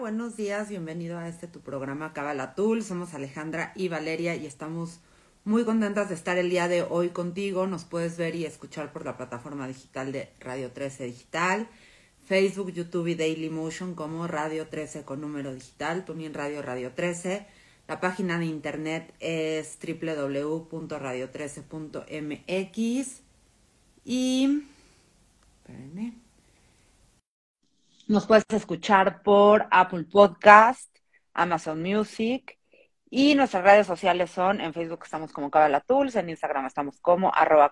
Buenos días, bienvenido a este tu programa Cabala Tool. Somos Alejandra y Valeria y estamos muy contentas de estar el día de hoy contigo. Nos puedes ver y escuchar por la plataforma digital de Radio 13 Digital, Facebook, YouTube y Daily Motion como Radio 13 con número digital, también Radio Radio 13. La página de internet es www.radio13.mx y espérenme. Nos puedes escuchar por Apple Podcast, Amazon Music y nuestras redes sociales son en Facebook estamos como Cabala Tools, en Instagram estamos como arroba.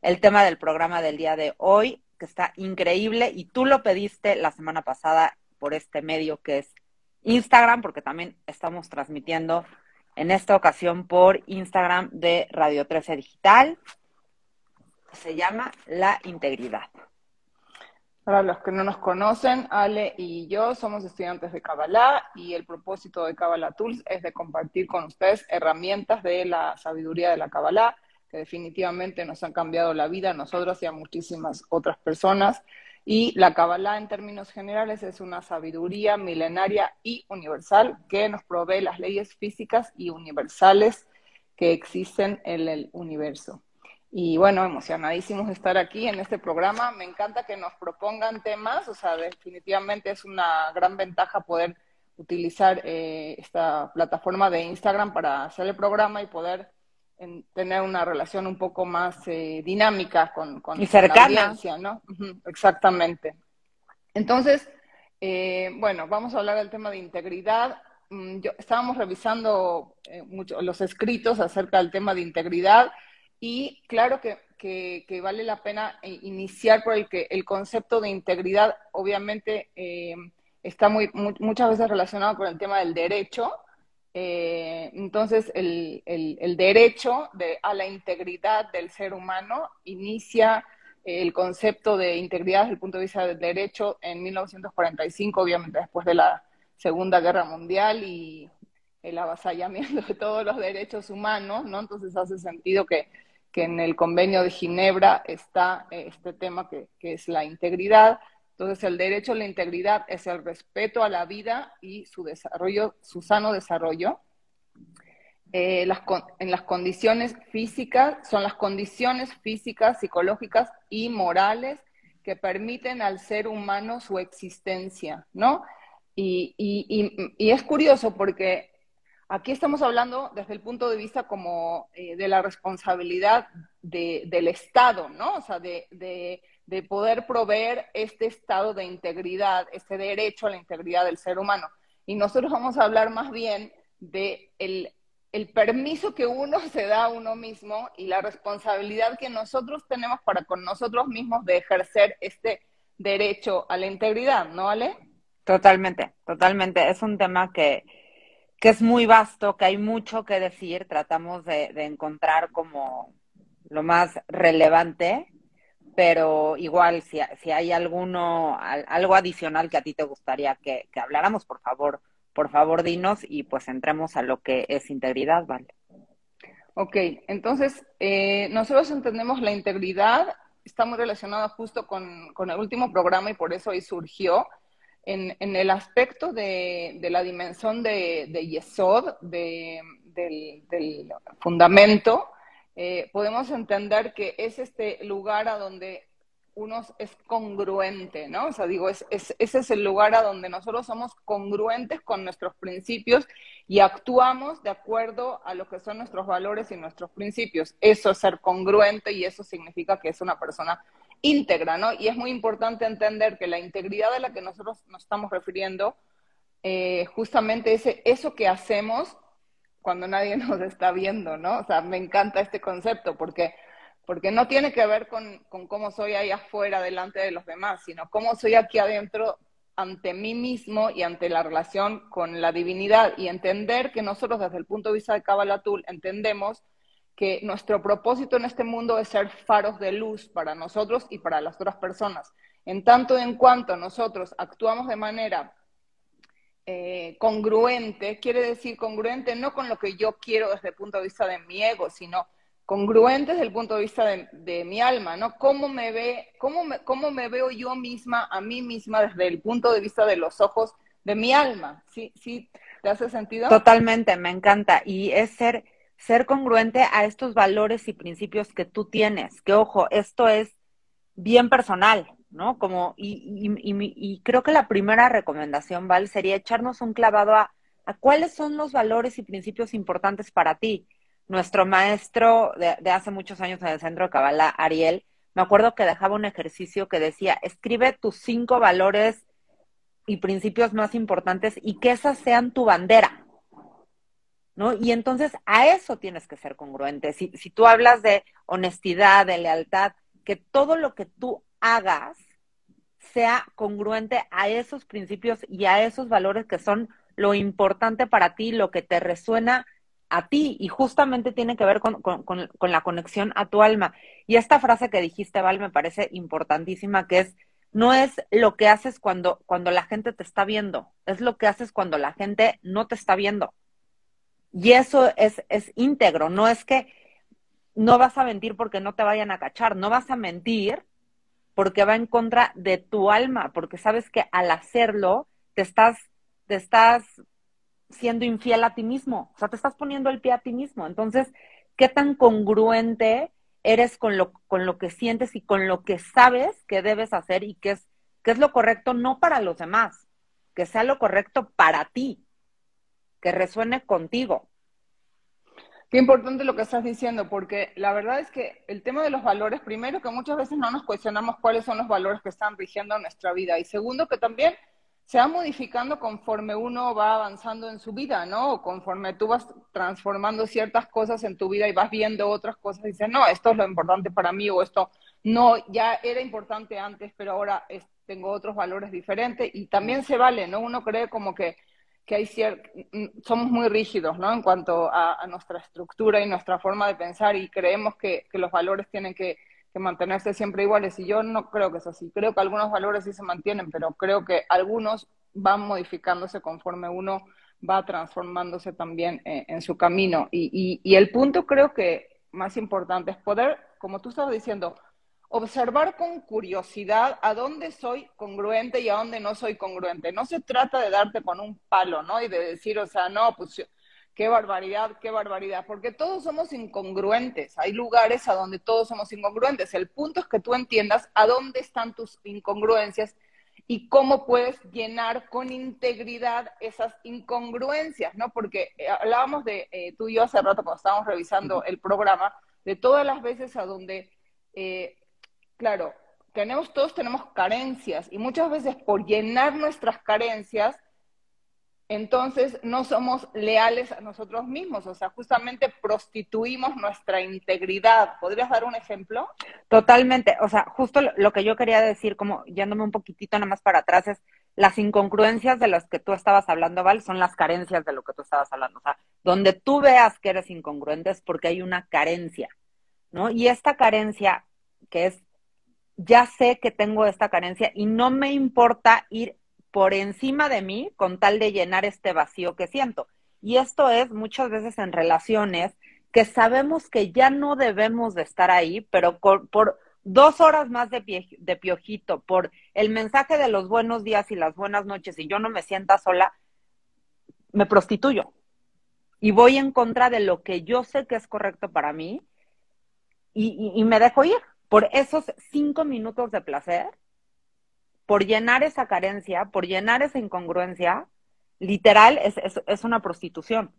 El tema del programa del día de hoy, que está increíble y tú lo pediste la semana pasada por este medio que es Instagram, porque también estamos transmitiendo en esta ocasión por Instagram de Radio 13 Digital. Se llama La Integridad. Para los que no nos conocen, Ale y yo somos estudiantes de Kabbalah y el propósito de Kabbalah Tools es de compartir con ustedes herramientas de la sabiduría de la Kabbalah que definitivamente nos han cambiado la vida a nosotros y a muchísimas otras personas. Y la Kabbalah en términos generales es una sabiduría milenaria y universal que nos provee las leyes físicas y universales que existen en el universo. Y bueno, emocionadísimos de estar aquí en este programa. Me encanta que nos propongan temas, o sea, definitivamente es una gran ventaja poder utilizar eh, esta plataforma de Instagram para hacer el programa y poder tener una relación un poco más eh, dinámica con, con y cercana. la audiencia, ¿no? exactamente. Entonces, eh, bueno, vamos a hablar del tema de integridad. Mm, yo, estábamos revisando mucho, los escritos acerca del tema de integridad y claro que, que, vale la pena eh, iniciar por el que el concepto de integridad obviamente eh, está muy, muchas veces relacionado con el tema del derecho. Eh, entonces, el, el, el derecho de, a la integridad del ser humano inicia el concepto de integridad desde el punto de vista del derecho en 1945, obviamente después de la Segunda Guerra Mundial y el avasallamiento de todos los derechos humanos, ¿no? Entonces hace sentido que que en el convenio de Ginebra está eh, este tema que, es la integridad. Entonces, el derecho a la integridad es el respeto a la vida y su desarrollo, su sano desarrollo. Eh, en las condiciones físicas, son las condiciones físicas, psicológicas y morales que permiten al ser humano su existencia, ¿no? Y, y es curioso porque Aquí estamos hablando desde el punto de vista como eh, de la responsabilidad del Estado, ¿no? O sea, de, poder proveer este estado de integridad, este derecho a la integridad del ser humano. Y nosotros vamos a hablar más bien de el, permiso que uno se da a uno mismo y la responsabilidad que nosotros tenemos para con nosotros mismos de ejercer este derecho a la integridad, ¿no, Ale? Totalmente, totalmente. Es un tema que que es muy vasto, que hay mucho que decir, tratamos de, encontrar como lo más relevante, pero igual si, si hay alguno, algo adicional que a ti te gustaría que, habláramos, por favor, por favor dinos y pues entremos a lo que es integridad, ¿vale? Ok, entonces eh, nosotros entendemos la integridad, está muy relacionada justo con, con el último programa y por eso ahí surgió, en, el aspecto de, la dimensión de, Yesod, del, fundamento, eh, podemos entender que es este lugar a donde uno es congruente, ¿no? O sea, digo, es, ese es el lugar a donde nosotros somos congruentes con nuestros principios y actuamos de acuerdo a lo que son nuestros valores y nuestros principios. Eso es ser congruente y eso significa que es una persona íntegra, ¿no? Y es muy importante entender que la integridad a la que nosotros nos estamos refiriendo, eh, justamente ese, eso que hacemos cuando nadie nos está viendo, ¿no? O sea, me encanta este concepto porque, porque no tiene que ver con, con cómo soy ahí afuera, delante de los demás, sino cómo soy aquí adentro ante mí mismo y ante la relación con la divinidad y entender que nosotros desde el punto de vista de Kabbalah entendemos que nuestro propósito en este mundo es ser faros de luz para nosotros y para las otras personas. En tanto en cuanto nosotros actuamos de manera eh, congruente, quiere decir congruente no con lo que yo quiero desde el punto de vista de mi ego, sino congruente desde el punto de vista de, mi alma, ¿no? ¿Cómo me, ve, cómo, me, ¿Cómo me veo yo misma, a mí misma, desde el punto de vista de los ojos de mi alma? ¿Sí, sí te hace sentido? Totalmente, me encanta. Y es ser, ser congruente a estos valores y principios que tú tienes. Que ojo, esto es bien personal, ¿no? Como, y, y, creo que la primera recomendación, Val, sería echarnos un clavado a, a cuáles son los valores y principios importantes para ti. Nuestro maestro de, hace muchos años en el centro de Cabala, Ariel, me acuerdo que dejaba un ejercicio que decía, escribe tus cinco valores y principios más importantes y que esas sean tu bandera. ¿No? Y entonces a eso tienes que ser congruente. Si, si tú hablas de honestidad, de lealtad, que todo lo que tú hagas sea congruente a esos principios y a esos valores que son lo importante para ti, lo que te resuena a ti y justamente tiene que ver con, la conexión a tu alma. Y esta frase que dijiste, Val, me parece importantísima, que es, no es lo que haces cuando, cuando la gente te está viendo, es lo que haces cuando la gente no te está viendo. Y eso es, es íntegro, no es que no vas a mentir porque no te vayan a cachar, no vas a mentir porque va en contra de tu alma, porque sabes que al hacerlo te estás, te estás siendo infiel a ti mismo, o sea, te estás poniendo el pie a ti mismo. Entonces, ¿qué tan congruente eres con lo, con lo que sientes y con lo que sabes que debes hacer y es, que es lo correcto no para los demás, que sea lo correcto para ti, que resuene contigo? Qué importante lo que estás diciendo, porque la verdad es que el tema de los valores, primero que muchas veces no nos cuestionamos cuáles son los valores que están rigiendo nuestra vida, y segundo que también se va modificando conforme uno va avanzando en su vida, ¿no? O conforme tú vas transformando ciertas cosas en tu vida y vas viendo otras cosas y dices, no, esto es lo importante para mí o esto no, ya era importante antes, pero ahora tengo otros valores diferentes y también se vale, ¿no? Uno cree como que que hay somos muy rígidos ¿no? en cuanto a, nuestra estructura y nuestra forma de pensar y creemos que, los valores tienen que, mantenerse siempre iguales y yo no creo que es así. Creo que algunos valores sí se mantienen, pero creo que algunos van modificándose conforme uno va transformándose también eh, en su camino. y el punto creo que más importante es poder, como tú estabas diciendo, observar con curiosidad a dónde soy congruente y a dónde no soy congruente. No se trata de darte con un palo, ¿no? Y de decir, o sea, no, pues qué barbaridad, qué barbaridad, porque todos somos incongruentes. Hay lugares a donde todos somos incongruentes. El punto es que tú entiendas a dónde están tus incongruencias y cómo puedes llenar con integridad esas incongruencias, ¿no? Porque eh, hablábamos de, eh, tú y yo hace rato cuando estábamos revisando el programa, de todas las veces a donde eh, claro, tenemos, todos tenemos carencias y muchas veces por llenar nuestras carencias, entonces no somos leales a nosotros mismos, o sea, justamente prostituimos nuestra integridad. ¿Podrías dar un ejemplo? Totalmente, o sea, justo lo que yo quería decir, como yéndome un poquitito nada más para atrás, es las incongruencias de las que tú estabas hablando, Val, son las carencias de lo que tú estabas hablando. O sea, donde tú veas que eres incongruente es porque hay una carencia, ¿no? Y esta carencia, que es ya sé que tengo esta carencia y no me importa ir por encima de mí con tal de llenar este vacío que siento. Y esto es muchas veces en relaciones que sabemos que ya no debemos de estar ahí, pero por, dos horas más de, piojito, por el mensaje de los buenos días y las buenas noches y yo no me sienta sola, me prostituyo. Y voy en contra de lo que yo sé que es correcto para mí y me dejo ir por esos cinco minutos de placer, por llenar esa carencia, por llenar esa incongruencia, literal es, es, una prostitución.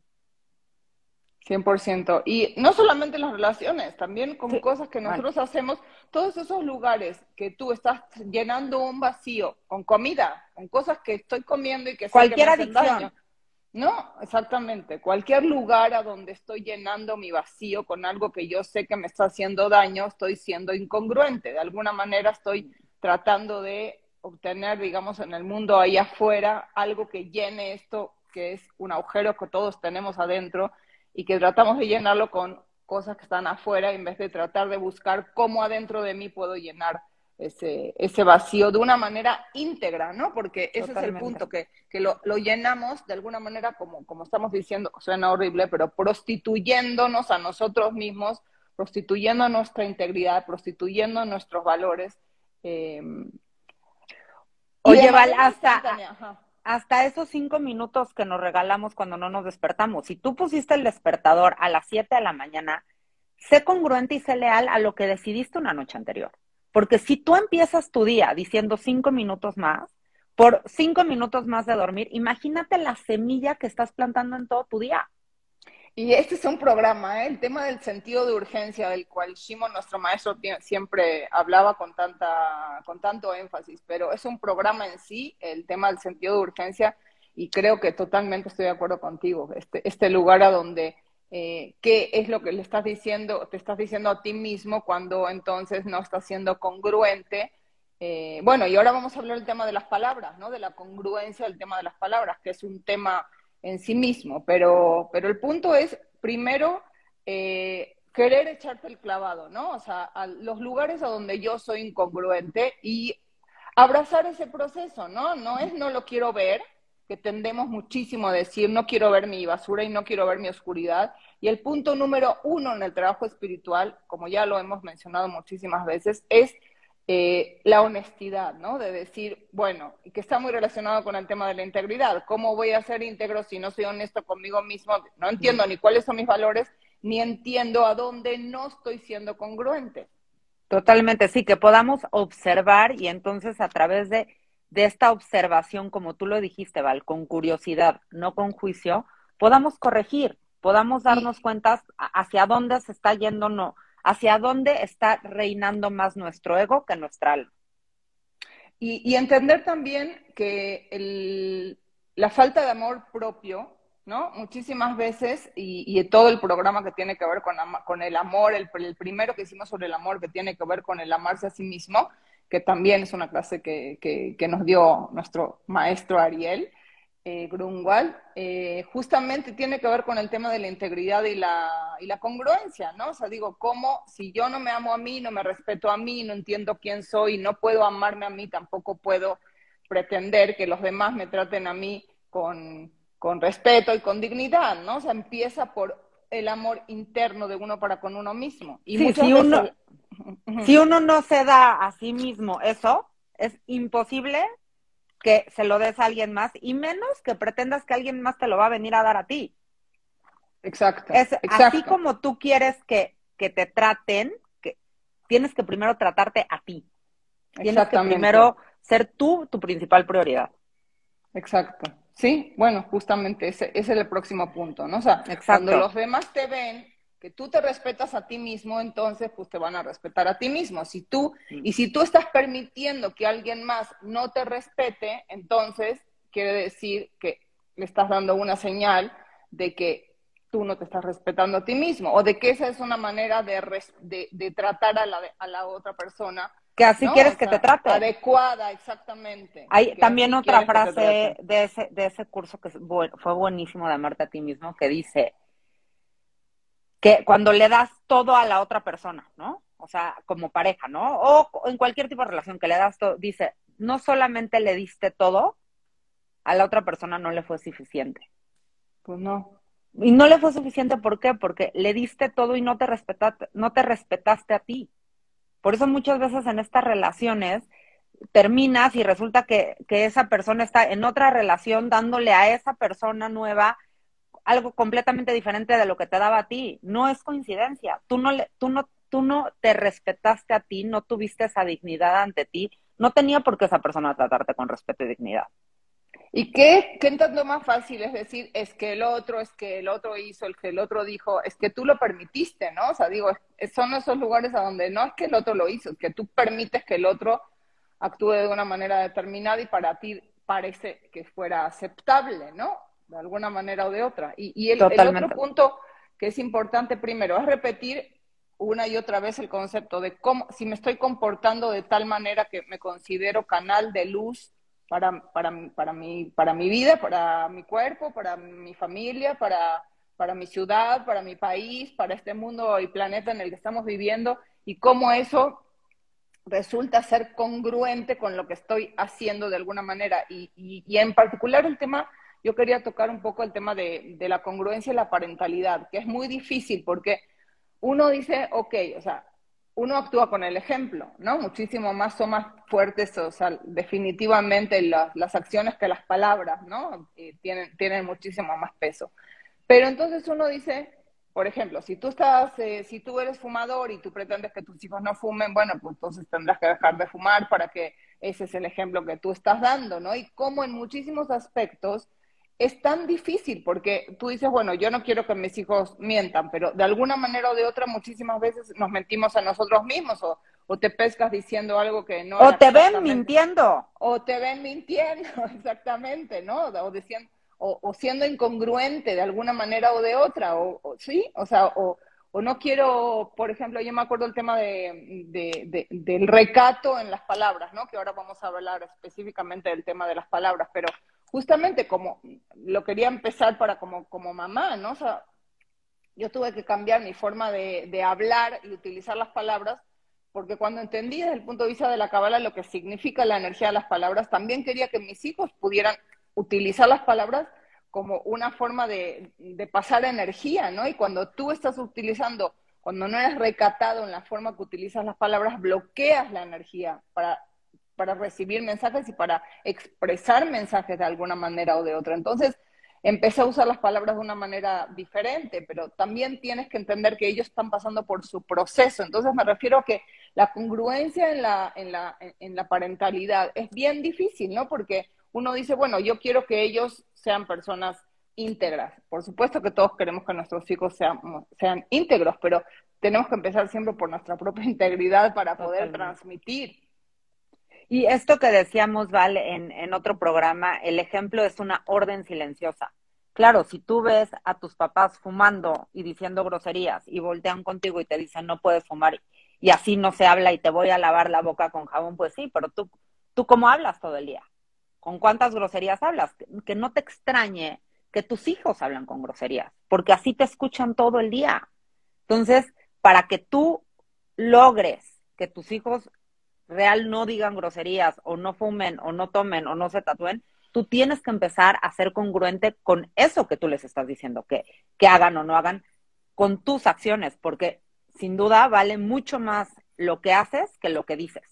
100%. Y no solamente las relaciones, también con cosas que nosotros hacemos, todos esos lugares que tú estás llenando un vacío con comida, con cosas que estoy comiendo y que Cualquier adicción. No, exactamente. Cualquier lugar a donde estoy llenando mi vacío con algo que yo sé que me está haciendo daño, estoy siendo incongruente. De alguna manera estoy tratando de obtener, digamos, en el mundo ahí afuera algo que llene esto, que es un agujero que todos tenemos adentro y que tratamos de llenarlo con cosas que están afuera en vez de tratar de buscar cómo adentro de mí puedo llenar ese, ese vacío de una manera íntegra, ¿no? Porque ese es el punto, que, que lo, lo, llenamos de alguna manera, como, como estamos diciendo, suena horrible, pero prostituyéndonos a nosotros mismos, prostituyendo nuestra integridad, prostituyendo nuestros valores. Eh, Oye, Val, hasta, hasta esos cinco minutos que nos regalamos cuando no nos despertamos, si tú pusiste el despertador a las siete de la mañana, sé congruente y sé leal a lo que decidiste una noche anterior. Porque si tú empiezas tu día diciendo cinco minutos más, por cinco minutos más de dormir, imagínate la semilla que estás plantando en todo tu día. Y este es un programa, ¿eh? el tema del sentido de urgencia, del cual Shimon, nuestro maestro, siempre hablaba con, tanta, con tanto énfasis, pero es un programa en sí, el tema del sentido de urgencia, y creo que totalmente estoy de acuerdo contigo. Este, este lugar a donde eh, qué es lo que le estás diciendo, te estás diciendo a ti mismo cuando entonces no estás siendo congruente. Eh, bueno, y ahora vamos a hablar del tema de las palabras, ¿no? De la congruencia del tema de las palabras, que es un tema en sí mismo, pero, pero el punto es, primero, eh, querer echarte el clavado, ¿no? O sea, a los lugares a donde yo soy incongruente y abrazar ese proceso, ¿no? No es no lo quiero ver, que tendemos muchísimo a decir, no quiero ver mi basura y no quiero ver mi oscuridad. Y el punto número uno en el trabajo espiritual, como ya lo hemos mencionado muchísimas veces, es eh, la honestidad, ¿no? De decir, bueno, y que está muy relacionado con el tema de la integridad. ¿Cómo voy a ser íntegro si no soy honesto conmigo mismo? No entiendo ni cuáles son mis valores, ni entiendo a dónde no estoy siendo congruente. Totalmente, sí, que podamos observar y entonces a través de de esta observación, como tú lo dijiste, Val, con curiosidad, no con juicio, podamos corregir, podamos darnos cuenta hacia dónde se está yendo, no, hacia dónde está reinando más nuestro ego que nuestra alma. Y, entender también que la falta de amor propio, ¿no? Muchísimas veces, y, todo el programa que tiene que ver con, con el amor, el, el primero que hicimos sobre el amor, que tiene que ver con el amarse a sí mismo, que también es una clase que, que, nos dio nuestro maestro Ariel eh, Grunwald, eh, justamente tiene que ver con el tema de la integridad y la, y la congruencia, ¿no? O sea, digo, ¿cómo si yo no me amo a mí, no me respeto a mí, no entiendo quién soy, no puedo amarme a mí, tampoco puedo pretender que los demás me traten a mí con, con respeto y con dignidad, ¿no? O sea, empieza por el amor interno de uno para con uno mismo. Y sí, si uno, si uno no se da a sí mismo eso, es imposible que se lo des a alguien más y menos que pretendas que alguien más te lo va a venir a dar a ti. Exacto. Es así como tú quieres que, que te traten, que tienes que primero tratarte a ti. Tienes que primero ser tú tu principal prioridad. Exacto. Sí, bueno, justamente ese, ese es el próximo punto, ¿no? O sea, cuando los demás te ven que tú te respetas a ti mismo, entonces pues te van a respetar a ti mismo. Si tú, y si tú estás permitiendo que alguien más no te respete, entonces quiere decir que le estás dando una señal de que tú no te estás respetando a ti mismo, o de que esa es una manera de, de, tratar a la, a la otra persona que así quieres que te trate. Adecuada, exactamente. Hay también otra frase de ese, de ese curso que fue buenísimo de amarte a ti mismo, que dice, que cuando le das todo a la otra persona, ¿no? O sea, como pareja, ¿no? O en cualquier tipo de relación que le das todo, dice, no solamente le diste todo, a la otra persona no le fue suficiente. Pues no. Y no le fue suficiente, ¿por qué? Porque le diste todo y no te respetaste, no te respetaste a ti. Por eso muchas veces en estas relaciones terminas y resulta que, que esa persona está en otra relación dándole a esa persona nueva algo completamente diferente de lo que te daba a ti. No es coincidencia. Tú no, tú no, tú no te respetaste a ti, no tuviste esa dignidad ante ti. No tenía por qué esa persona tratarte con respeto y dignidad. ¿Y qué, qué lo más fácil? Es decir, es que el otro, es que el otro hizo, el que el otro dijo, es que tú lo permitiste, ¿no? O sea, digo, son esos lugares a donde no es que el otro lo hizo, es que tú permites que el otro actúe de una manera determinada y para ti parece que fuera aceptable, ¿no? De alguna manera o de otra. Y, el, otro punto que es importante primero es repetir una y otra vez el concepto de cómo, si me estoy comportando de tal manera que me considero canal de luz para, para, para, mi, para mi vida, para mi cuerpo, para mi familia, para, para mi ciudad, para mi país, para este mundo y planeta en el que estamos viviendo, y cómo eso resulta ser congruente con lo que estoy haciendo de alguna manera. Y, y, en particular el tema, yo quería tocar un poco el tema de, de, la congruencia y la parentalidad, que es muy difícil porque uno dice, ok, o sea, uno actúa con el ejemplo, ¿no? Muchísimo más son más fuertes, o sea, definitivamente las acciones que las palabras, ¿no? tienen, tienen muchísimo más peso. Pero entonces uno dice, por ejemplo, si tú estás, eh, si tú eres fumador y tú pretendes que tus hijos no fumen, bueno, pues entonces tendrás que dejar de fumar para que ese es el ejemplo que tú estás dando, ¿no? Y como en muchísimos aspectos es tan difícil porque tú dices, bueno, yo no quiero que mis hijos mientan, pero de alguna manera o de otra muchísimas veces nos mentimos a nosotros mismos o, o te pescas diciendo algo que no. O te ven mintiendo. O te ven mintiendo, exactamente, ¿no? O diciendo o, siendo incongruente de alguna manera o de otra, o, sí, o sea, o, no quiero, por ejemplo, yo me acuerdo el tema de, del recato en las palabras, ¿no? Que ahora vamos a hablar específicamente del tema de las palabras, pero justamente como lo quería empezar para como, como mamá, ¿no? Yo tuve que cambiar mi forma de, hablar y utilizar las palabras, porque cuando entendí desde el punto de vista de la cabala lo que significa la energía de las palabras, también quería que mis hijos pudieran utilizar las palabras como una forma de, pasar energía, ¿no? Y cuando tú estás utilizando, cuando no eres recatado en la forma que utilizas las palabras, bloqueas la energía para, para recibir mensajes y para expresar mensajes de alguna manera o de otra. Entonces, empecé a usar las palabras de una manera diferente, pero también tienes que entender que ellos están pasando por su proceso. Entonces, me refiero a que la congruencia en la, en la, en la parentalidad es bien difícil, ¿no? Porque uno dice, bueno, yo quiero que ellos sean personas íntegras. Por supuesto que todos queremos que nuestros hijos sean, sean íntegros, pero tenemos que empezar siempre por nuestra propia integridad para poder transmitir. Y esto que decíamos, Val, en, en otro programa, el ejemplo es una orden silenciosa. Claro, si tú ves a tus papás fumando y diciendo groserías y voltean contigo y te dicen no puedes fumar y así no se habla y te voy a lavar la boca con jabón, pues sí, pero tú, tú cómo hablas todo el día con cuántas groserías hablas, que no te extrañe que tus hijos hablan con groserías, porque así te escuchan todo el día. Entonces, para que tú logres que tus hijos real no digan groserías o no fumen o no tomen o no se tatúen, tú tienes que empezar a ser congruente con eso que tú les estás diciendo, que, que hagan o no hagan con tus acciones, porque sin duda vale mucho más lo que haces que lo que dices.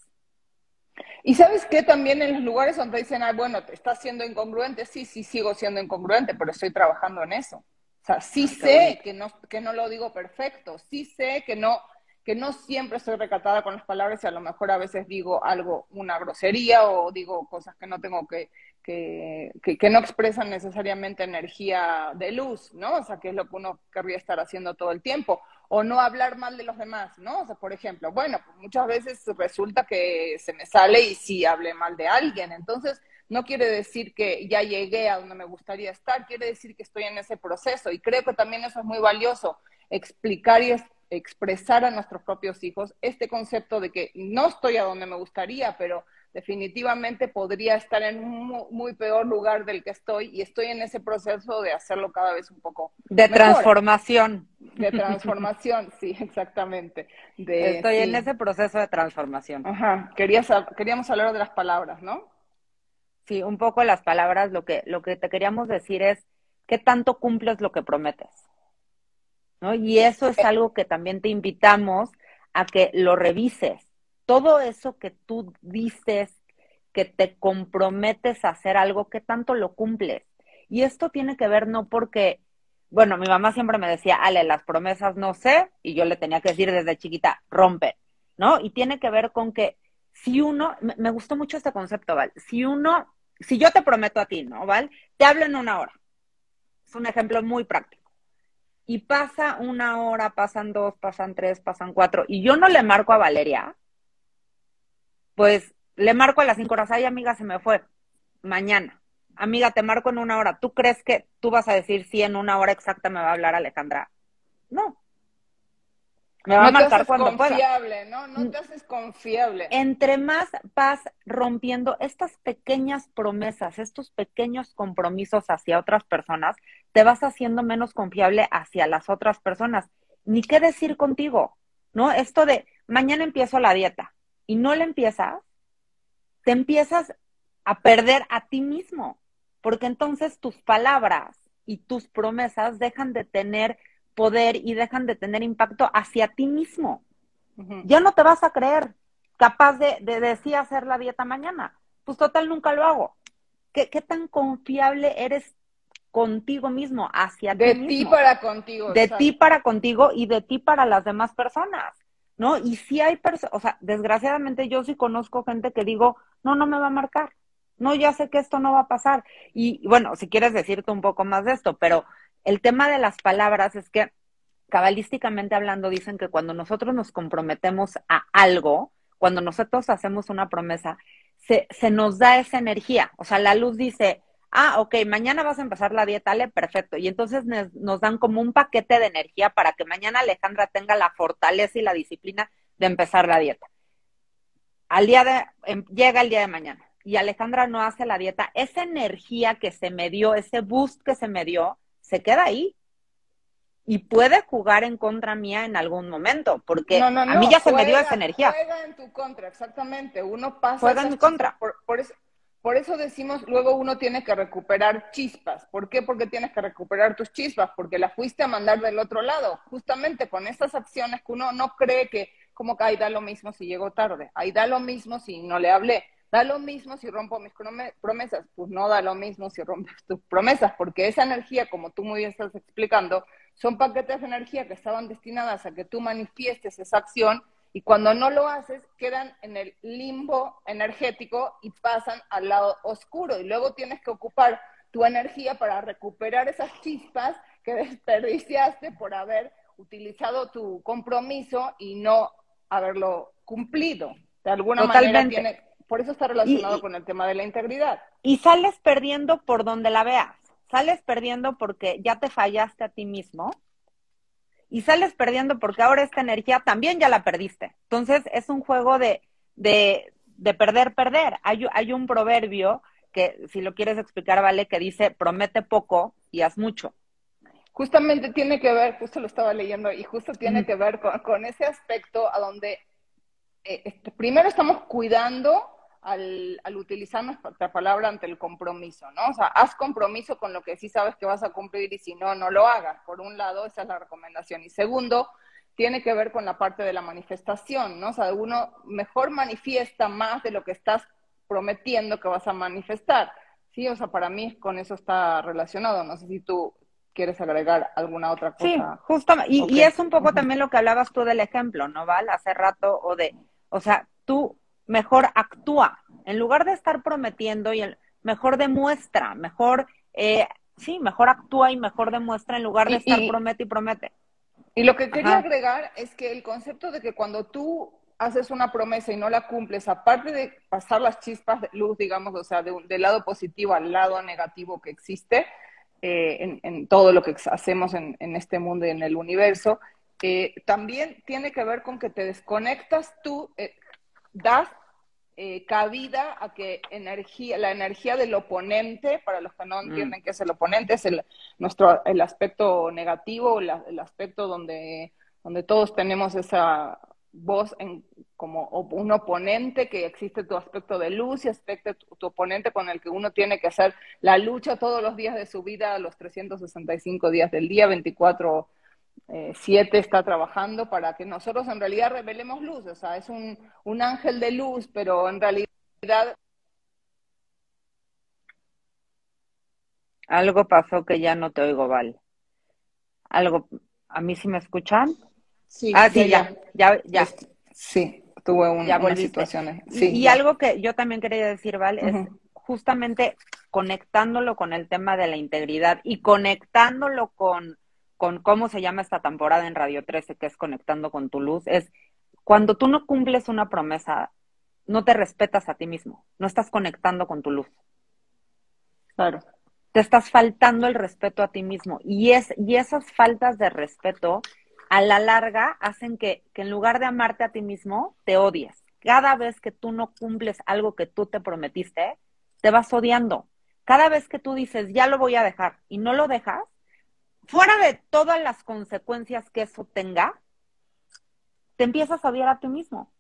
Y sabes qué, también en los lugares donde dicen, ah, bueno, te estás siendo incongruente, sí, sí sigo siendo incongruente, pero estoy trabajando en eso. O sea, sí sé que no, que no lo digo perfecto, sí sé que no, que no siempre estoy recatada con las palabras y a lo mejor a veces digo algo, una grosería o digo cosas que no tengo que, que, que, no expresan necesariamente energía de luz, ¿no? O sea, que es lo que uno querría estar haciendo todo el tiempo o no hablar mal de los demás, ¿no? O sea, por ejemplo, bueno, pues muchas veces resulta que se me sale y sí hablé mal de alguien, entonces no quiere decir que ya llegué a donde me gustaría estar, quiere decir que estoy en ese proceso y creo que también eso es muy valioso, explicar y expresar a nuestros propios hijos este concepto de que no estoy a donde me gustaría, pero definitivamente podría estar en un muy, peor lugar del que estoy y estoy en ese proceso de hacerlo cada vez un poco de transformación. De transformación sí exactamente. Estoy en ese proceso de transformación. Ajá Querías, queríamos hablar de las palabras no sí un poco las palabras lo que lo que te queríamos decir es qué tanto cumples lo que prometes no y eso es algo que también te invitamos a que lo revises todo eso que tú dices, que te comprometes a hacer algo, ¿qué tanto lo cumples? Y esto tiene que ver no porque, bueno, mi mamá siempre me decía, Ale, las promesas no sé, y yo le tenía que decir desde chiquita, rompe, ¿no? Y tiene que ver con que si uno, me, gustó mucho este concepto, Val, si uno, si yo te prometo a ti, ¿no, Val? Te hablo en una hora. Es un ejemplo muy práctico. Y pasa una hora, pasan dos, pasan tres, pasan cuatro, y yo no le marco a Valeria, pues le marco a las cinco horas, ay amiga, se me fue, mañana. Amiga, te marco en una hora. ¿Tú crees que tú vas a decir si en una hora exacta me va a hablar Alejandra? No. Me va no a marcar te cuando pueda. confiable, ¿no? No te haces confiable. Entre más vas rompiendo estas pequeñas promesas, estos pequeños compromisos hacia otras personas, te vas haciendo menos confiable hacia las otras personas. Ni qué decir contigo, ¿no? Esto de mañana empiezo la dieta y no la empiezas, te empiezas a perder a ti mismo, porque entonces tus palabras y tus promesas dejan de tener poder y dejan de tener impacto hacia ti mismo. Ya no te vas a creer capaz de, de decir hacer la dieta mañana. Pues total, nunca lo hago. ¿Qué, qué tan confiable eres contigo mismo, hacia De ti ti mismo? para contigo. de ti para contigo y de ti para las demás personas, ¿no? Y si hay personas, o sea, desgraciadamente yo sí conozco gente que digo, no, no me va a marcar, no, ya sé que esto no va a pasar. Y bueno, si quieres decirte un poco más de esto, pero el tema de las palabras es que cabalísticamente hablando dicen que cuando nosotros nos comprometemos a algo, cuando nosotros hacemos una promesa, se, nos da esa energía, o sea, la luz dice, ah, ok, mañana vas a empezar la dieta, Ale, perfecto. Y entonces nos, nos dan como un paquete de energía para que mañana Alejandra tenga la fortaleza y la disciplina de empezar la dieta. Al día de, em, llega el día de mañana y Alejandra no hace la dieta, esa energía que se me dio, ese boost que se me dio, se queda ahí. Y puede jugar en contra mía en algún momento, porque No, no, a no, mí ya se me dio esa energía. Juega en tu contra, exactamente. Uno pasa. Juega en esas mi contra. Por, por eso, por eso decimos, luego uno tiene que recuperar chispas. ¿Por qué? Porque tienes que recuperar tus chispas, porque las fuiste a mandar del otro lado. Justamente con estas acciones que uno no cree que, como que ahí da lo mismo si llego tarde, ahí da lo mismo si no le hablé, da lo mismo si rompo mis prome- promesas. Pues no da lo mismo si rompes tus promesas, porque esa energía, como tú muy bien estás explicando, son paquetes de energía que estaban destinadas a que tú manifiestes esa acción y cuando no lo haces quedan en el limbo energético y pasan al lado oscuro y luego tienes que ocupar tu energía para recuperar esas chispas que desperdiciaste por haber utilizado tu compromiso y no haberlo cumplido. De alguna manera tiene, por eso está relacionado Y- con el tema de la integridad. y sales perdiendo por donde la veas. Sales perdiendo porque ya te fallaste a ti mismo y sales perdiendo porque ahora esta energía también ya la perdiste. Entonces es un juego de, de, de perder, perder. Hay, hay un proverbio que, si lo quieres explicar, vale, que dice, promete poco y haz mucho. Justamente tiene que ver, justo lo estaba leyendo, y justo tiene que ver con, con ese aspecto a donde eh, este, primero estamos cuidando al, al utilizar nuestra palabra ante el compromiso, ¿no? O sea, haz compromiso con lo que sí sabes que vas a cumplir y si no, no lo hagas. Por un lado, esa es la recomendación. Y segundo, tiene que ver con la parte de la manifestación, ¿no? O sea, uno mejor manifiesta más de lo que estás prometiendo que vas a manifestar. Sí, o sea, para mí con eso está relacionado. No sé si tú quieres agregar alguna otra cosa. Sí, justamente. Y, y es un poco también lo que hablabas tú del ejemplo, ¿no, Val? Hace rato, o de, o sea, tú mejor actúa, en lugar de estar prometiendo, y el, mejor demuestra, mejor, eh, sí, mejor actúa y mejor demuestra en lugar de Y- estar y- promete y promete. Y lo que quería Ajá. agregar es que el concepto de que cuando tú haces una promesa y no la cumples, aparte de pasar las chispas de luz, digamos, o sea, de un- del lado positivo al lado negativo que existe eh, en, en todo lo que hacemos en, en este mundo y en el universo, eh, también tiene que ver con que te desconectas tú, eh, das eh, cabida a que energía, la energía del oponente, para los que no Mm. entienden qué es el oponente, es el, nuestro, el aspecto negativo, la- el aspecto donde, donde todos tenemos esa voz en, como un oponente, que existe tu aspecto de luz y aspecto tu, tu oponente con el que uno tiene que hacer la lucha todos los días de su vida, los 365 días del día, 24 eh, siete está trabajando para que nosotros en realidad revelemos luz, o sea, es un, un ángel de luz, pero en realidad Algo pasó que ya no te oigo, Val. Algo, ¿a mí sí me escuchan? sí, ah, sí, ya, ya, ya. Sí, tuve un, Ya unas situaciones. Y- Sí, y algo que yo también quería decir, Val, es justamente conectándolo con el tema de la integridad y conectándolo con, con cómo se llama esta temporada en Radio 13, que es Conectando con tu luz, es cuando tú no cumples una promesa, no te respetas a ti mismo, no estás conectando con tu luz. Claro. te estás faltando el respeto a ti mismo. Y, es, y esas faltas de respeto a la larga hacen que, que en lugar de amarte a ti mismo, te odies. Cada vez que tú no cumples algo que tú te prometiste, te vas odiando. Cada vez que tú dices, ya lo voy a dejar y no lo dejas, fuera de todas las consecuencias que eso tenga, te empiezas a odiar a ti mismo.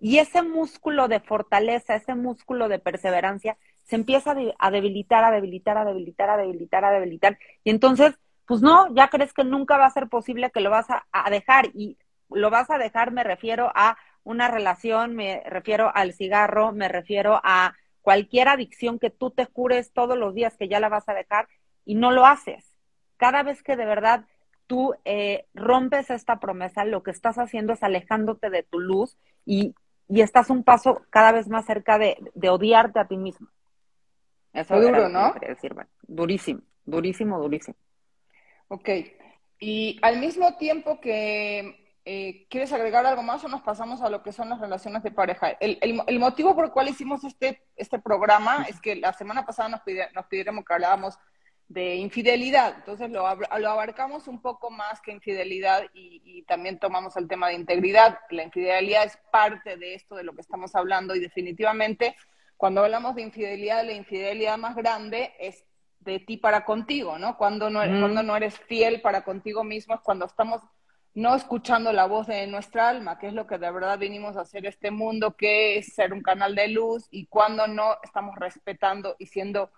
Y ese músculo de fortaleza, ese músculo de perseverancia, se empieza a debilitar, a debilitar, a debilitar, a debilitar, a debilitar. Y entonces, pues no, ya crees que nunca va a ser posible que lo vas a, a dejar. Y lo vas a dejar, me refiero a una relación, me refiero al cigarro, me refiero a cualquier adicción que tú te jures todos los días que ya la vas a dejar y no lo haces. Cada vez que de verdad tú eh, rompes esta promesa, lo que estás haciendo es alejándote de tu luz y, y estás un paso cada vez más cerca de, de odiarte a ti mismo. Eso es duro, ¿no? Decir. durísimo, durísimo, durísimo. Ok. Y al mismo tiempo que eh, ¿quieres agregar algo más o nos pasamos a lo que son las relaciones de pareja? El, el, motivo por el cual hicimos este, este programa es que la semana pasada nos, nos pidieron que hablábamos de infidelidad, entonces lo, lo, abarcamos un poco más que infidelidad y, y, también tomamos el tema de integridad. La infidelidad es parte de esto de lo que estamos hablando y definitivamente cuando hablamos de infidelidad, la infidelidad más grande es de ti para contigo, ¿no? Cuando no, cuando no eres fiel para contigo mismo es cuando estamos no escuchando la voz de nuestra alma, que es lo que de verdad vinimos a hacer este mundo, que es ser un canal de luz y cuando no estamos respetando y siendo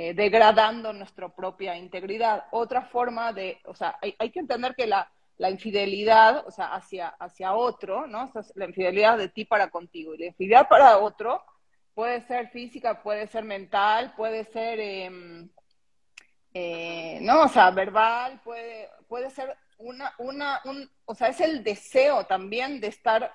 eh, degradando nuestra propia integridad. Otra forma de, o sea, hay, que entender que la, la, infidelidad, o sea, hacia, hacia otro, ¿no? la infidelidad de ti para contigo y la infidelidad para otro puede ser física, puede ser mental, puede ser, em, eh, no, o sea, verbal, puede, puede ser una, una, un, o sea, es el deseo también de estar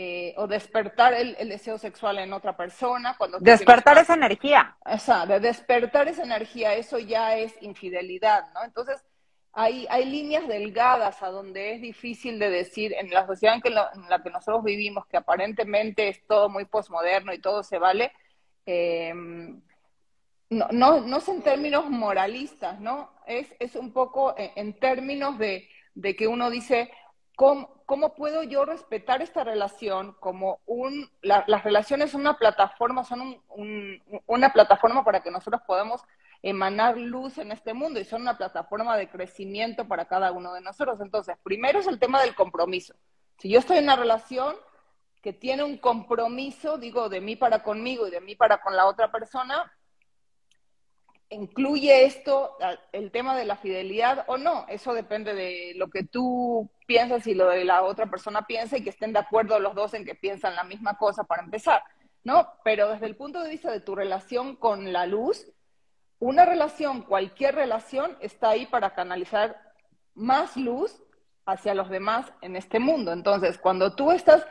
eh, o despertar el, deseo sexual en otra persona. Cuando despertar esa energía. O sea, de despertar esa energía, eso ya es infidelidad, ¿no? Entonces, hay, hay líneas delgadas a donde es difícil de decir, en la sociedad en, que en la que nosotros vivimos, que aparentemente es todo muy posmoderno y todo se vale, eh, no, no, no es en términos moralistas, ¿no? Es, es un poco en términos de de que uno dice, ¿cómo, puedo yo respetar esta relación como un, las relaciones son una plataforma, son una plataforma para que nosotros podamos emanar luz en este mundo y son una plataforma de crecimiento para cada uno de nosotros. Entonces, primero es el tema del compromiso. Si yo estoy en una relación que tiene un compromiso, digo, de mí para conmigo y de mí para con la otra persona, ¿Incluye esto el tema de la fidelidad o no? Eso depende de lo que tú piensas y lo de la otra persona piensa y que estén de acuerdo los dos en que piensan la misma cosa para empezar, ¿no? Pero desde el punto de vista de tu relación con la luz, una relación, cualquier relación, está ahí para canalizar más luz hacia los demás en este mundo. Entonces, cuando tú estás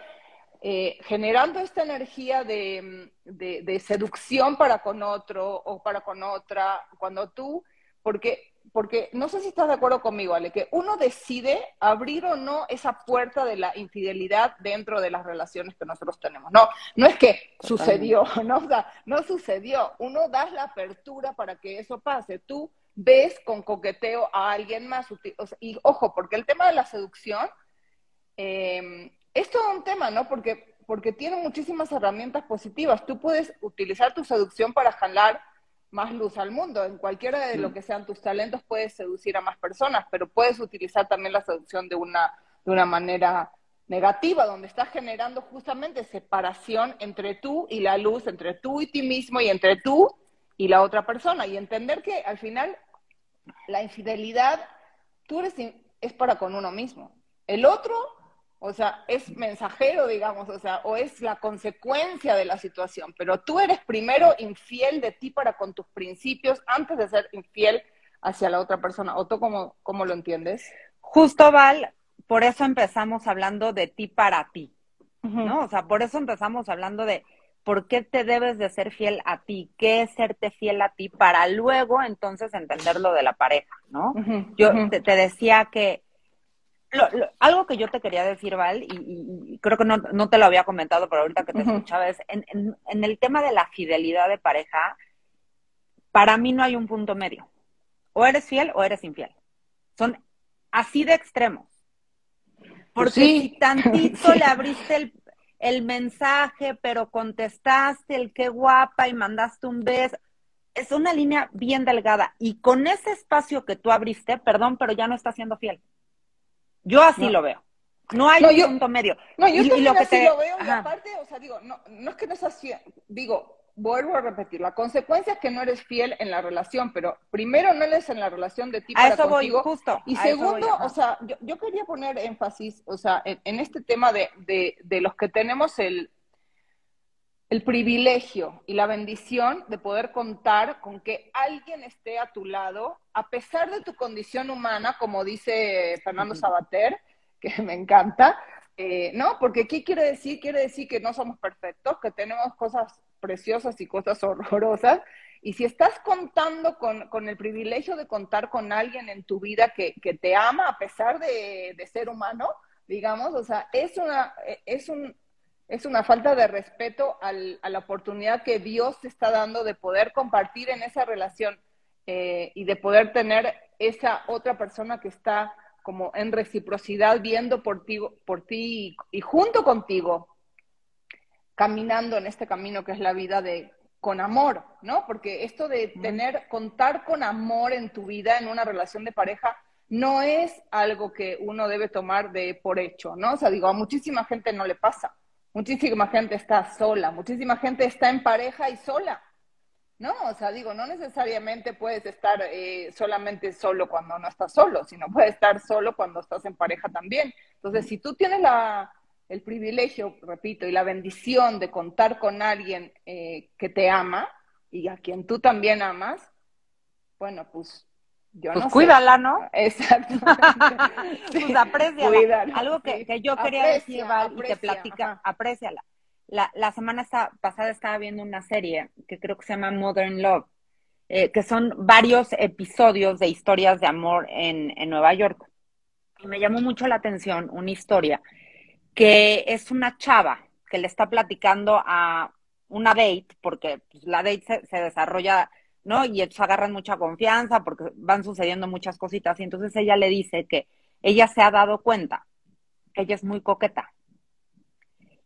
eh, generando esta energía de, de, seducción para con otro o para con otra, cuando tú, porque, porque no sé si estás de acuerdo conmigo, Ale, que uno decide abrir o no esa puerta de la infidelidad dentro de las relaciones que nosotros tenemos. No, no es que sucedió, no, o sea, no sucedió. Uno da la apertura para que eso pase. Tú ves con coqueteo a alguien más. y ojo, porque el tema de la seducción eh, es todo un tema, ¿no? Porque, porque tiene muchísimas herramientas positivas. Tú puedes utilizar tu seducción para jalar más luz al mundo. En cualquiera de lo que sean tus talentos puedes seducir a más personas, pero puedes utilizar también la seducción de una, de una manera negativa, donde estás generando justamente separación entre tú y la luz, entre tú y ti mismo y entre tú y la otra persona. Y entender que al final la infidelidad, tú eres, es para con uno mismo. El otro o sea, es mensajero, digamos, o sea, o es la consecuencia de la situación, pero tú eres primero infiel de ti para con tus principios antes de ser infiel hacia la otra persona. ¿O tú cómo, cómo lo entiendes? Justo, Val, por eso empezamos hablando de ti para ti, ¿no? O sea, por eso empezamos hablando de por qué te debes de ser fiel a ti, qué es serte fiel a ti, para luego entonces entender lo de la pareja, ¿no? Yo te decía que algo que yo te quería decir, Val, y, creo que no, te lo había comentado, pero ahorita que te escuchaba, es en, en, el tema de la fidelidad de pareja, para mí no hay un punto medio. O eres fiel o eres infiel. Son así de extremos. Porque si tantito le abriste el, el mensaje, pero contestaste el qué guapa y mandaste un beso. Es una línea bien delgada. Y con ese espacio que tú abriste, perdón, pero ya no está siendo fiel. Yo así lo veo. No hay un punto medio. No, yo y, lo que así lo veo y aparte, o sea, digo, no, no es que no es así, digo, vuelvo a repetir, la consecuencia es que no eres fiel en la relación, pero primero no eres en la relación de ti a eso contigo. Voy, justo. Y segundo, o sea, yo, yo, quería poner énfasis, o sea, en, este tema de, de, de, los que tenemos el, el privilegio y la bendición de poder contar con que alguien esté a tu lado, a pesar de tu condición humana, como dice Fernando Sabater, que me encanta, eh, ¿no? Porque ¿qué quiere decir? Quiere decir que no somos perfectos, que tenemos cosas preciosas y cosas horrorosas. Y si estás contando con, con el privilegio de contar con alguien en tu vida que, que te ama a pesar de, de, ser humano, digamos, o sea, es una, es un, es una falta de respeto al, a la oportunidad que Dios te está dando de poder compartir en esa relación eh, y de poder tener esa otra persona que está como en reciprocidad viendo por ti, por ti y, junto contigo, caminando en este camino que es la vida de con amor, ¿no? Porque esto de tener, contar con amor en tu vida, en una relación de pareja, no es algo que uno debe tomar de por hecho, ¿no? O sea, digo, a muchísima gente no le pasa. Muchísima gente está sola, muchísima gente está en pareja y sola. No, o sea, digo, no necesariamente puedes estar eh, solamente solo cuando no estás solo, sino puedes estar solo cuando estás en pareja también. Entonces, si tú tienes la, el privilegio, repito, y la bendición de contar con alguien eh, que te ama y a quien tú también amas, bueno, pues yo pues no cuídala, ¿no? Exactamente. pues apréciala. Algo que, que yo quería decir, Val, y que platica, apréciala la, la semana pasada estaba viendo una serie que creo que se llama Modern Love, eh, que son varios episodios de historias de amor en, en Nueva York. Y me llamó mucho la atención una historia que es una chava que le está platicando a una date, porque pues, la date se, se, desarrolla, ¿no? Y ellos agarran mucha confianza porque van sucediendo muchas cositas. Y entonces ella le dice que ella se ha dado cuenta que ella es muy coqueta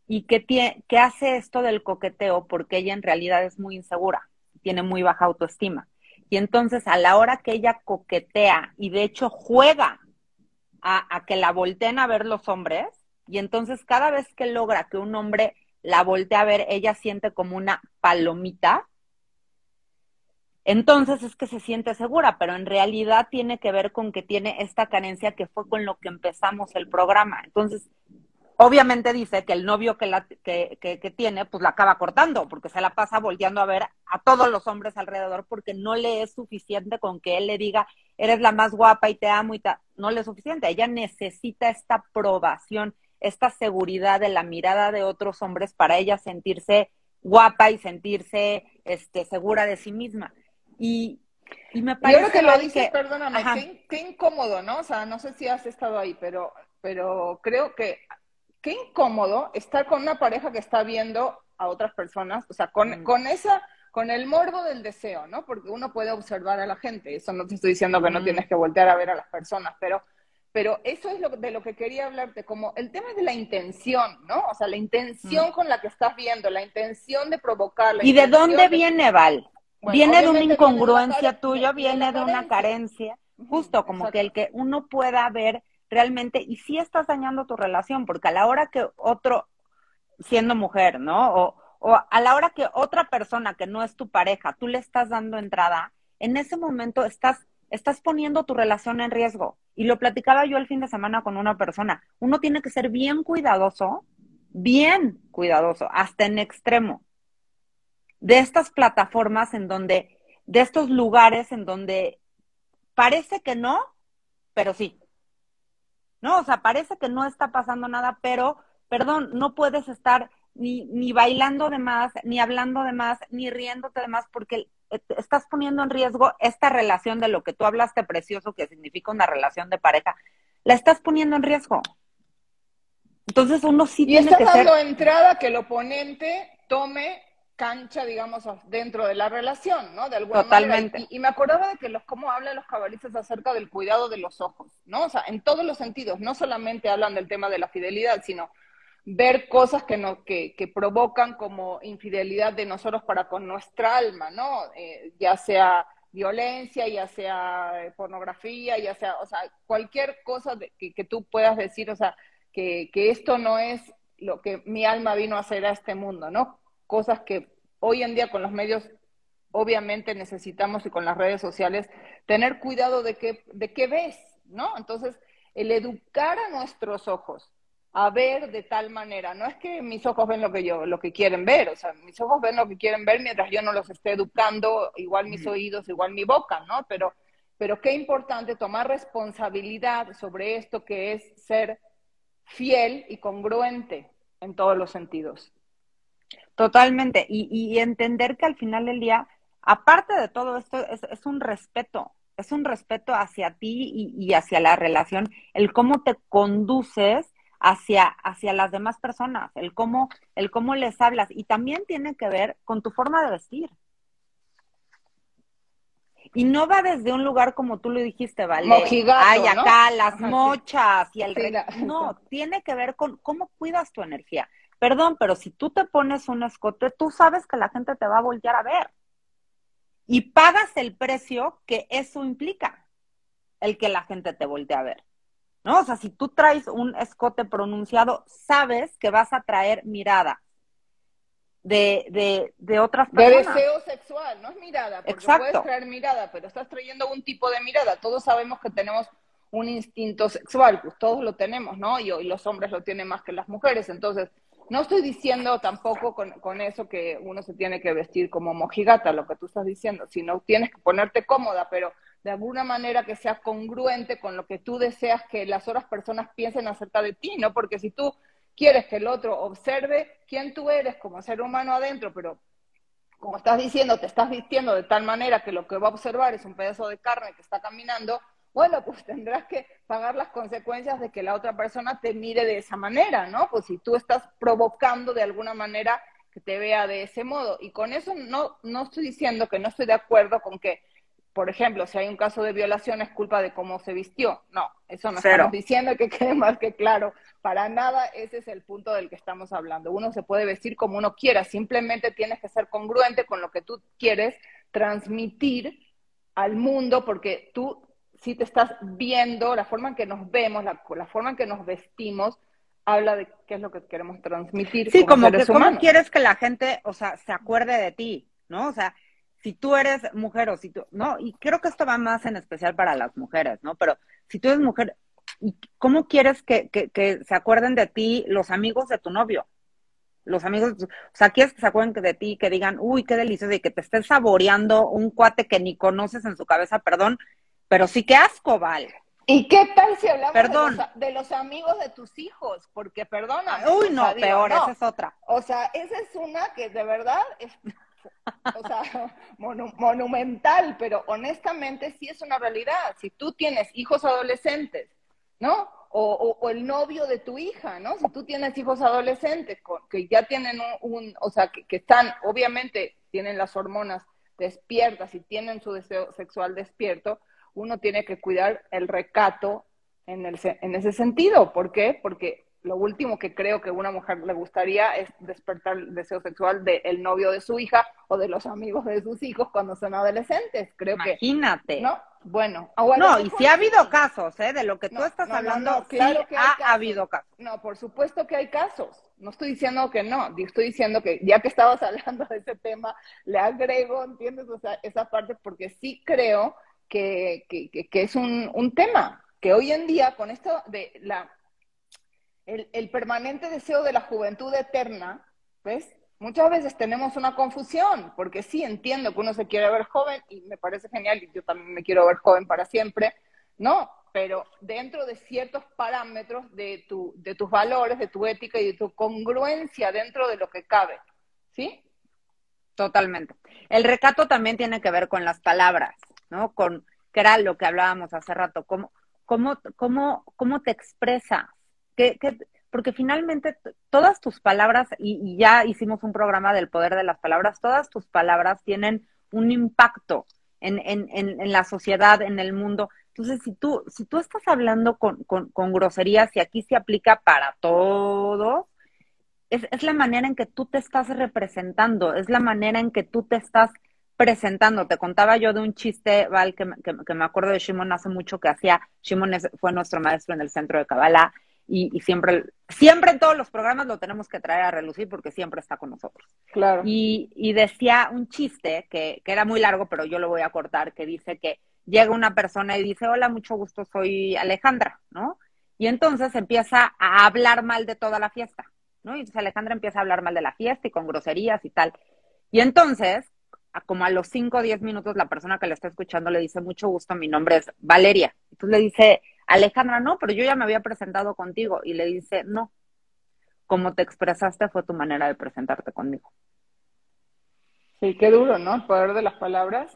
y que, tiene, que hace esto del coqueteo porque ella en realidad es muy insegura, tiene muy baja autoestima. Y entonces a la hora que ella coquetea y de hecho juega a, a, que la volteen a ver los hombres, y entonces cada vez que logra que un hombre la voltee a ver, ella siente como una palomita, entonces es que se siente segura, pero en realidad tiene que ver con que tiene esta carencia que fue con lo que empezamos el programa. Entonces, Obviamente dice que el novio que, la, que, que, tiene, pues la acaba cortando, porque se la pasa volteando a ver a todos los hombres alrededor, porque no le es suficiente con que él le diga, eres la más guapa y te amo y no le es suficiente. Ella necesita esta aprobación, esta seguridad de la mirada de otros hombres para ella sentirse guapa y sentirse este, segura de sí misma. Y, y me parece... Yo creo que lo dices, perdóname, qué, qué, incómodo, ¿no? O sea, no sé si has estado ahí, pero, pero creo que qué incómodo estar con una pareja que está viendo a otras personas, o sea, con, con esa, con el morbo del deseo, ¿no? Porque uno puede observar a la gente, eso no te estoy diciendo que no tienes que voltear a ver a las personas, pero, pero eso es lo, de lo que quería hablarte, como el tema de la intención, ¿no? O sea, la intención con la que estás viendo, la intención de provocarla. ¿Y de dónde viene, Val? Viene de una incongruencia tuya, viene de, una carencia, justo como que el que uno pueda ver realmente, y si estás dañando tu relación, porque a la hora que otro, siendo mujer, ¿no? O, o a la hora que otra persona que no es tu pareja, tú le estás dando entrada, en ese momento estás, estás poniendo tu relación en riesgo. Y lo platicaba yo el fin de semana con una persona. Uno tiene que ser bien cuidadoso, bien cuidadoso, hasta en extremo, de estas plataformas en donde, de estos lugares en donde parece que no, pero sí. ¿no? O sea, parece que no está pasando nada, pero, perdón, no puedes estar ni, ni bailando de más, ni hablando de más, ni riéndote de más, porque estás poniendo en riesgo esta relación de lo que tú hablaste precioso, que significa una relación de pareja, la estás poniendo en riesgo. Entonces uno sí y tiene que dando entrada que el oponente tome cancha, digamos, dentro de la relación, ¿no? De alguna Totalmente. Manera. Y, me acordaba de que los, cómo hablan los cabalistas acerca del cuidado de los ojos, ¿no? O sea, en todos los sentidos, no solamente hablan del tema de la fidelidad, sino ver cosas que, no, que, que provocan como infidelidad de nosotros para con nuestra alma, ¿no? Eh, ya sea violencia, ya sea eh, pornografía, ya sea, o sea, cualquier cosa que, que, tú puedas decir, o sea, que, que esto no es lo que mi alma vino a hacer a este mundo, ¿no? Cosas que hoy en día con los medios obviamente necesitamos y con las redes sociales tener cuidado de qué, de qué ves, ¿no? Entonces, el educar a nuestros ojos a ver de tal manera, no es que mis ojos ven lo que yo, lo que quieren ver, o sea, mis ojos ven lo que quieren ver mientras yo no los esté educando, igual mis oídos, igual mi boca, ¿no? Pero, pero qué importante tomar responsabilidad sobre esto que es ser fiel y congruente en todos los sentidos. Totalmente. Y, entender que al final del día, aparte de todo esto, es, un respeto, es un respeto hacia ti y, hacia la relación, el cómo te conduces hacia, hacia las demás personas, el cómo, el cómo les hablas. Y también tiene que ver con tu forma de vestir. Y no va desde un lugar como tú lo dijiste, ¿vale? Ay, acá las mochas y el... no, tiene que ver con cómo cuidas tu energía. Perdón, pero si tú te pones un escote, tú sabes que la gente te va a voltear a ver. Y pagas el precio que eso implica, el que la gente te voltee a ver. ¿No? O sea, si tú traes un escote pronunciado, sabes que vas a traer mirada de, de, de otras personas. De deseo sexual, no es mirada, porque puedes traer mirada, pero estás trayendo un tipo de mirada. Todos sabemos que tenemos un instinto sexual, pues todos lo tenemos, ¿no? Y, y los hombres lo tienen más que las mujeres. Entonces, no estoy diciendo tampoco con, eso que uno se tiene que vestir como mojigata, lo que tú estás diciendo, sino tienes que ponerte cómoda, pero de alguna manera que sea congruente con lo que tú deseas que las otras personas piensen acerca de ti, ¿no? Porque si tú quieres que el otro observe quién tú eres como ser humano adentro, pero como estás diciendo, te estás vistiendo de tal manera que lo que va a observar es un pedazo de carne que está caminando, bueno, pues tendrás que pagar las consecuencias de que la otra persona te mire de esa manera, ¿no? Pues si tú estás provocando de alguna manera que te vea de ese modo. Y con eso no, no estoy diciendo que no estoy de acuerdo con que, por ejemplo, si hay un caso de violación es culpa de cómo se vistió. No, eso no estamos diciendo que quede más que claro. Para nada ese es el punto del que estamos hablando. Uno se puede vestir como uno quiera, simplemente tienes que ser congruente con lo que tú quieres transmitir al mundo porque tú si te estás viendo, la forma en que nos vemos, la, la forma en que nos vestimos, habla de qué es lo que queremos transmitir. Sí, como, que cómo quieres que la gente, o sea, se acuerde de ti, ¿no? O sea, si tú eres mujer o si tú, no, y creo que esto va más en especial para las mujeres, ¿no? Pero si tú eres mujer, ¿cómo quieres que, que, que se acuerden de ti los amigos de tu novio? Los amigos, o sea, quieres que se acuerden de ti, que digan, uy, qué delicioso, y que te estés saboreando un cuate que ni conoces en su cabeza, perdón, pero sí que asco, Val. ¿Y qué tal si hablamos De, los, amigos de tus hijos? Porque, perdona. Uy, no, peor, esa es otra. O sea, esa es una que de verdad es, o sea, monumental, pero honestamente sí es una realidad. Si tú tienes hijos adolescentes, ¿no? O, el novio de tu hija, ¿no? Si tú tienes hijos adolescentes que ya tienen un, o sea, que, que, están, obviamente, tienen las hormonas despiertas y tienen su deseo sexual despierto, uno tiene que cuidar el recato en, el, en ese sentido. ¿Por qué? Porque lo último que creo que a una mujer le gustaría es despertar el deseo sexual del novio de su hija o de los amigos de sus hijos cuando son adolescentes. Creo Imagínate. que. ¿No? Bueno. No, y sí ha habido casos, ¿eh? De lo que tú estás hablando, claro que ha habido casos. No, por supuesto que hay casos. No estoy diciendo que no, estoy diciendo que ya que estabas hablando de ese tema, le agrego, ¿entiendes? O sea, esa parte, porque sí creo que, es un, un, tema, que hoy en día con esto de la, el, el, permanente deseo de la juventud eterna, ¿ves? Muchas veces tenemos una confusión, porque sí entiendo que uno se quiere ver joven y me parece genial y yo también me quiero ver joven para siempre, ¿no? Pero dentro de ciertos parámetros de, tu, de tus valores, de tu ética y de tu congruencia dentro de lo que cabe, ¿sí? Totalmente. El recato también tiene que ver con las palabras. ¿No? Con, que era lo que hablábamos hace rato, cómo, cómo, cómo, cómo te expresas, ¿Qué, qué, porque finalmente todas tus palabras, y, ya hicimos un programa del poder de las palabras, todas tus palabras tienen un impacto en, en, en, la sociedad, en el mundo. Entonces, si tú, si tú estás hablando con, con, con groserías y aquí se aplica para todo, es, es, la manera en que tú te estás representando, es la manera en que tú te estás presentando. Te contaba yo de un chiste, Val, que, que, me acuerdo de Shimon hace mucho que hacía. Shimon fue nuestro maestro en el centro de Kabbalah y, siempre, siempre en todos los programas lo tenemos que traer a relucir porque siempre está con nosotros. Claro. Y, y decía un chiste que, que era muy largo, pero yo lo voy a cortar, que dice que llega una persona y dice, hola, mucho gusto, soy Alejandra, ¿no? Y entonces empieza a hablar mal de toda la fiesta, ¿no? Y entonces Alejandra empieza a hablar mal de la fiesta y con groserías y tal. Y entonces, como a los 5 o 10 minutos, la persona que le está escuchando le dice, mucho gusto, mi nombre es Valeria. Entonces le dice, Alejandra, no, pero yo ya me había presentado contigo. Y le dice, no, como te expresaste fue tu manera de presentarte conmigo. Sí, qué duro, ¿no? El poder de las palabras.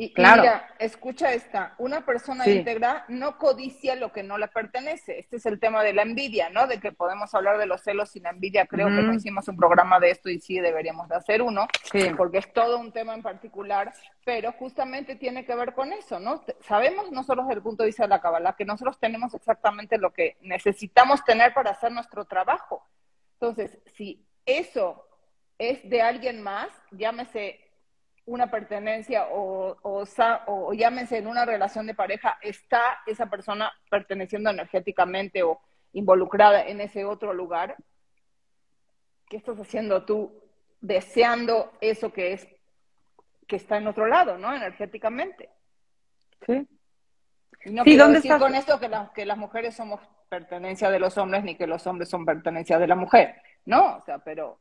Y, claro. mira, escucha esta, una persona íntegra no codicia lo que no le pertenece. Este es el tema de la envidia, ¿no? De que podemos hablar de los celos sin envidia. Creo que no hicimos un programa de esto y sí deberíamos de hacer uno, porque es todo un tema en particular, pero justamente tiene que ver con eso, ¿no? Sabemos nosotros desde el punto de vista de la Kabbalah que nosotros tenemos exactamente lo que necesitamos tener para hacer nuestro trabajo. Entonces, si eso es de alguien más, llámese una pertenencia o, o, o, llámense en una relación de pareja, está esa persona perteneciendo energéticamente o involucrada en ese otro lugar, ¿qué estás haciendo tú deseando eso que es que está en otro lado, ¿no? Energéticamente. Sí. Y no quiero decir con esto que, que las mujeres somos pertenencia de los hombres ni que los hombres son pertenencia de la mujer, ¿no? O sea, pero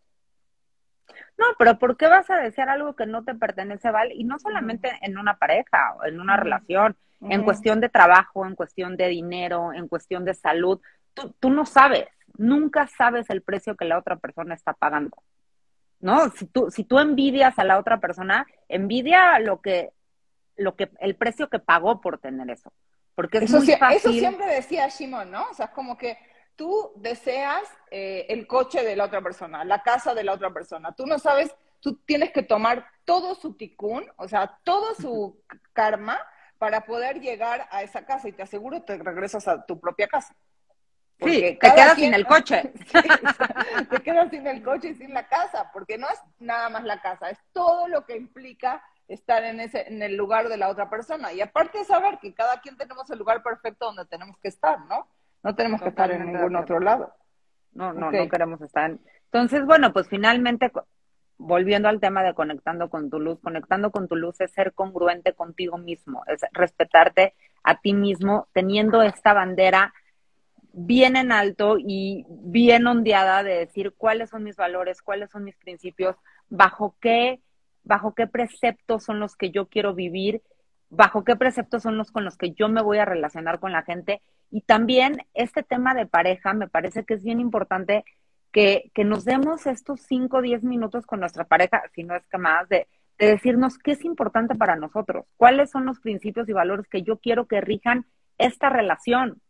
no, pero ¿por qué vas a desear algo que no te pertenece, Val? Y no solamente en una pareja, o en una relación, en cuestión de trabajo, en cuestión de dinero, en cuestión de salud. Tú, tú no sabes, nunca sabes el precio que la otra persona está pagando. ¿No? Si tú, si tú envidias a la otra persona, envidia lo que, lo que, el precio que pagó por tener eso. Porque es eso, muy fácil. Eso siempre decía Shimon, ¿no? O sea, es como que tú deseas eh, el coche de la otra persona, la casa de la otra persona. Tú no sabes, tú tienes que tomar todo su ticún, o sea, todo su karma para poder llegar a esa casa y te aseguro te regresas a tu propia casa. sí, te quedas sin el coche. te quedas sin el coche y sin la casa, porque no es nada más la casa, es todo lo que implica estar en ese en el lugar de la otra persona. Y aparte de saber que cada quien tenemos el lugar perfecto donde tenemos que estar, ¿no? No tenemos que estar en ningún otro lado. No, no, no queremos estar. Entonces, bueno, pues finalmente, volviendo al tema de conectando con tu luz, conectando con tu luz es ser congruente contigo mismo, es respetarte a ti mismo, teniendo esta bandera bien en alto y bien ondeada de decir cuáles son mis valores, cuáles son mis principios, bajo qué, bajo qué preceptos son los que yo quiero vivir, bajo qué preceptos son los con los que yo me voy a relacionar con la gente y también este tema de pareja, me parece que es bien importante que, que nos demos estos 5 o 10 minutos con nuestra pareja, si no es que más, de, de decirnos qué es importante para nosotros, cuáles son los principios y valores que yo quiero que rijan esta relación.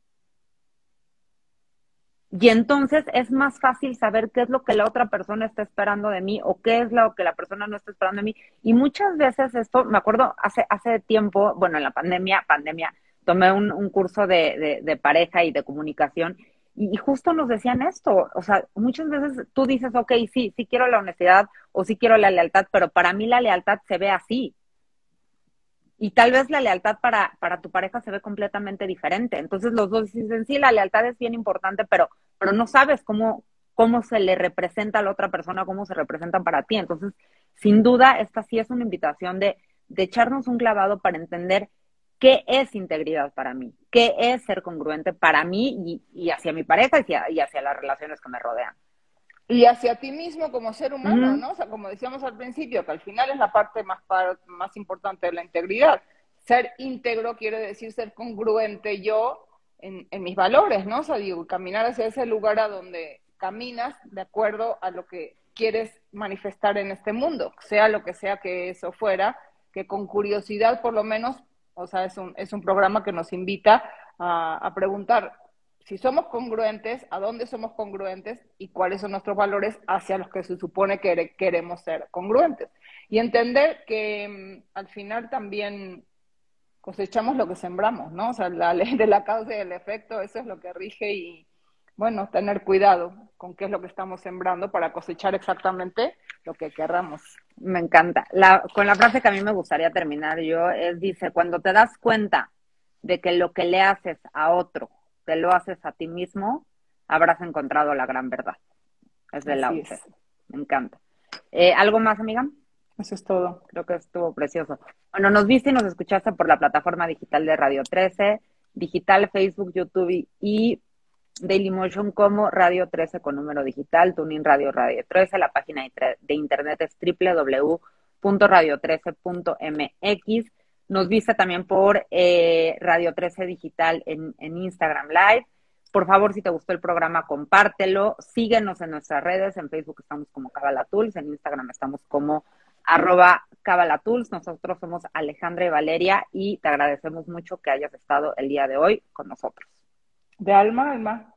Y entonces es más fácil saber qué es lo que la otra persona está esperando de mí o qué es lo que la persona no está esperando de mí. Y muchas veces esto, me acuerdo hace, hace tiempo, bueno, en la pandemia, pandemia, tomé un, curso de, pareja y de comunicación y, justo nos decían esto, o sea, muchas veces tú dices, ok, sí, sí quiero la honestidad o sí quiero la lealtad, pero para mí la lealtad se ve así. Y tal vez la lealtad para, para tu pareja se ve completamente diferente. Entonces los dos dicen, sí, la lealtad es bien importante, pero, pero no sabes cómo, cómo se le representa a la otra persona, cómo se representa para ti. Entonces, sin duda, esta sí es una invitación de, de echarnos un clavado para entender qué es integridad para mí, qué es ser congruente para mí y, hacia mi pareja y hacia, las relaciones que me rodean. Y hacia ti mismo como ser humano, ¿no? O sea, como decíamos al principio, que al final es la parte más, más importante de la integridad. Ser íntegro quiere decir ser congruente yo en, en mis valores, ¿no? O sea, digo, caminar hacia ese lugar a donde caminas de acuerdo a lo que quieres manifestar en este mundo, sea lo que sea que eso fuera, que con curiosidad por lo menos o sea, es un, es un programa que nos invita a, preguntar si somos congruentes, a dónde somos congruentes y cuáles son nuestros valores hacia los que se supone que queremos ser congruentes. Y entender que mm, al final también cosechamos lo que sembramos, ¿no? O sea, la ley de la causa y el efecto, eso es lo que rige y, bueno, tener cuidado con qué es lo que estamos sembrando para cosechar exactamente lo que querramos. Me encanta. con la frase que a mí me gustaría terminar yo es, dice, cuando te das cuenta de que lo que le haces a otro te lo haces a ti mismo, habrás encontrado la gran verdad. Es de la UCE. Me encanta. Eh, ¿Algo más, amiga? Eso es todo. Creo que estuvo precioso. Bueno, nos viste y nos escuchaste por la plataforma digital de Radio 13, digital, Facebook, YouTube y Dailymotion como Radio 13 con número digital, Tuning Radio Radio 13. La página de internet es www.radio13.mx. Nos viste también por eh, Radio 13 Digital en, Instagram Live. Por favor, si te gustó el programa, compártelo. Síguenos en nuestras redes. En Facebook estamos como Cabalatools, en Instagram estamos como arroba Cabalatools. Nosotros somos Alejandra y Valeria y te agradecemos mucho que hayas estado el día de hoy con nosotros. De alma, alma.